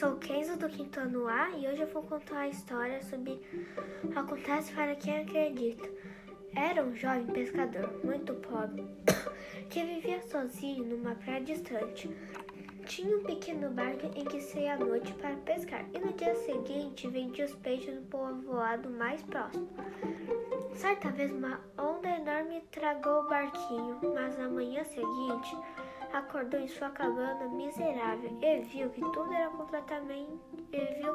sou Kenzo do quinto ano A e hoje eu vou contar a história sobre Acontece para quem acredita. Era um jovem pescador muito pobre que vivia sozinho numa praia distante. Tinha um pequeno barco em que saía à noite para pescar e no dia seguinte vendia os peixes no povoado mais próximo. Certa vez uma onda enorme tragou o barquinho, mas na manhã seguinte acordou em sua cabana miserável e viu que tudo era completamente e viu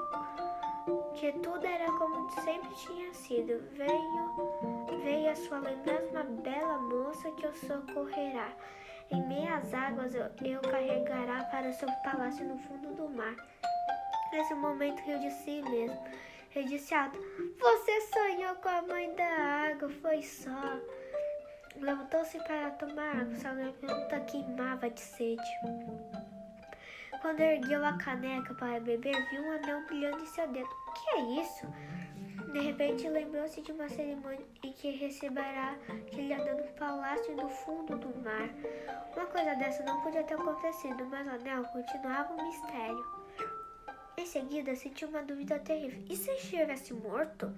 que tudo era como sempre tinha sido. Veio veio a sua lembrança uma bela moça que o socorrerá. Em meias águas eu, eu carregará para seu palácio no fundo do mar. Nesse momento riu de si mesmo. Ele disse alto: Você sonhou com a mãe da água, foi só. Levantou-se para tomar água, sua garganta queimava de sede. Quando ergueu a caneca para beber, viu um anel brilhando em seu dedo. O que é isso? De repente lembrou-se de uma cerimônia em que receberá aquele anel no palácio do fundo do mar. Uma coisa dessa não podia ter acontecido, mas o anel continuava um mistério. Em seguida, sentiu uma dúvida terrível. E se estivesse morto?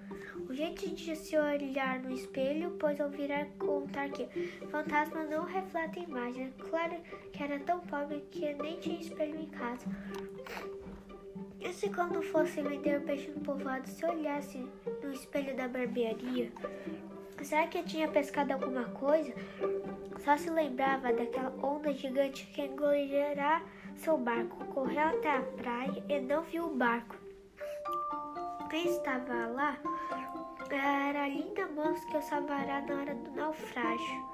O jeito de se olhar no espelho, pois ouvirá contar que fantasmas não refletem imagens. Claro que era tão pobre que nem tinha espelho em casa. E se quando fosse vender peixe no povoado, se olhasse no espelho da barbearia? Será que tinha pescado alguma coisa? Só se lembrava daquela onda gigante que engolirá seu barco, correu até a praia e não viu o barco. Quem estava lá era a linda moça que o salvará na hora do naufrágio.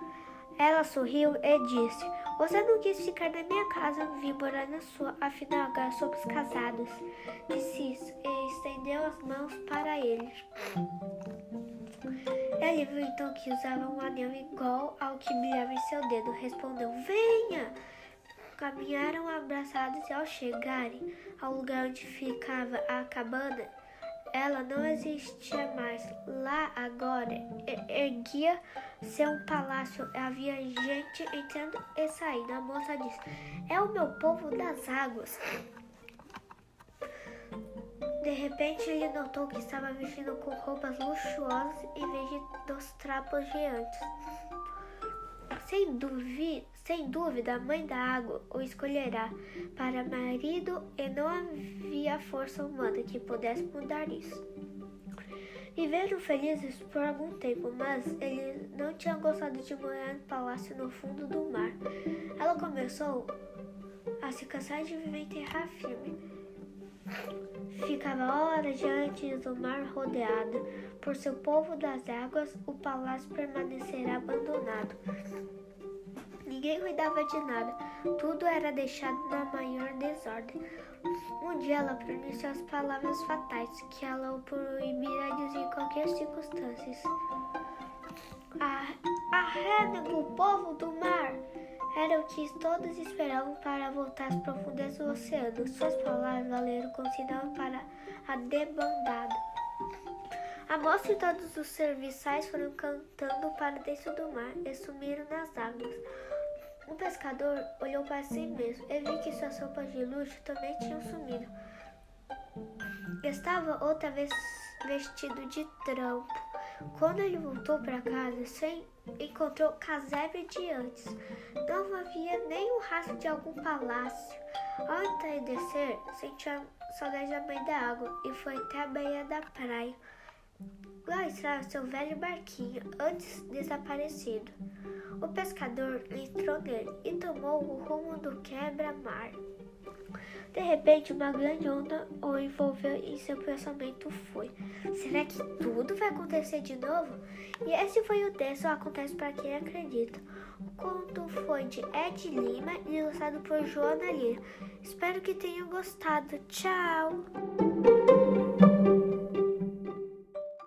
Ela sorriu e disse: Você não quis ficar na minha casa, vim morar na sua, afinal agora somos casados. Disse isso e estendeu as mãos para ele. Ele viu então que usava um anel igual ao que brilhava em seu dedo. Respondeu: Venha! Caminharam abraçados e ao chegarem ao lugar onde ficava a cabana, ela não existia mais. Lá agora erguia-se um palácio. Havia gente entrando e saindo. A moça disse: É o meu povo das águas. De repente ele notou que estava vestindo com roupas luxuosas em vez dos trapos de antes. Sem dúvida, sem dúvida, a mãe da água o escolherá para marido e não havia força humana que pudesse mudar isso. Viveram felizes por algum tempo, mas ele não tinha gostado de morar no palácio no fundo do mar. Ela começou a se cansar de viver em terra firme. Ficava horas diante do mar rodeado por seu povo das águas, o palácio permanecerá abandonado. Ninguém cuidava de nada, tudo era deixado na maior desordem. Um dia ela pronunciou as palavras fatais que ela o proibira dizer em qualquer circunstância. Arreda-o, povo do mar! Era o que todos esperavam para voltar às profundezas do oceano. Suas palavras valeram como sinal para a debandada. A moça e todos os serviçais foram cantando para dentro do mar e sumiram nas águas. O pescador olhou para si mesmo e viu que suas roupas de luxo também tinham sumido. Estava outra vez vestido de trampo. Quando ele voltou para casa, sem encontrou casebre de antes. Não havia nem um rastro de algum palácio. Ao entardecer, sentiu saudade da mãe da água e foi até a beira da praia. Lá estava seu velho barquinho, antes desaparecido. O pescador entrou nele e tomou o rumo do quebra-mar. De repente, uma grande onda o envolveu e seu pensamento foi: será que tudo vai acontecer de novo? E esse foi o texto Acontece para Quem Acredita. O conto foi de Ed Lima, ilustrado por Joana Lira. Espero que tenham gostado. Tchau!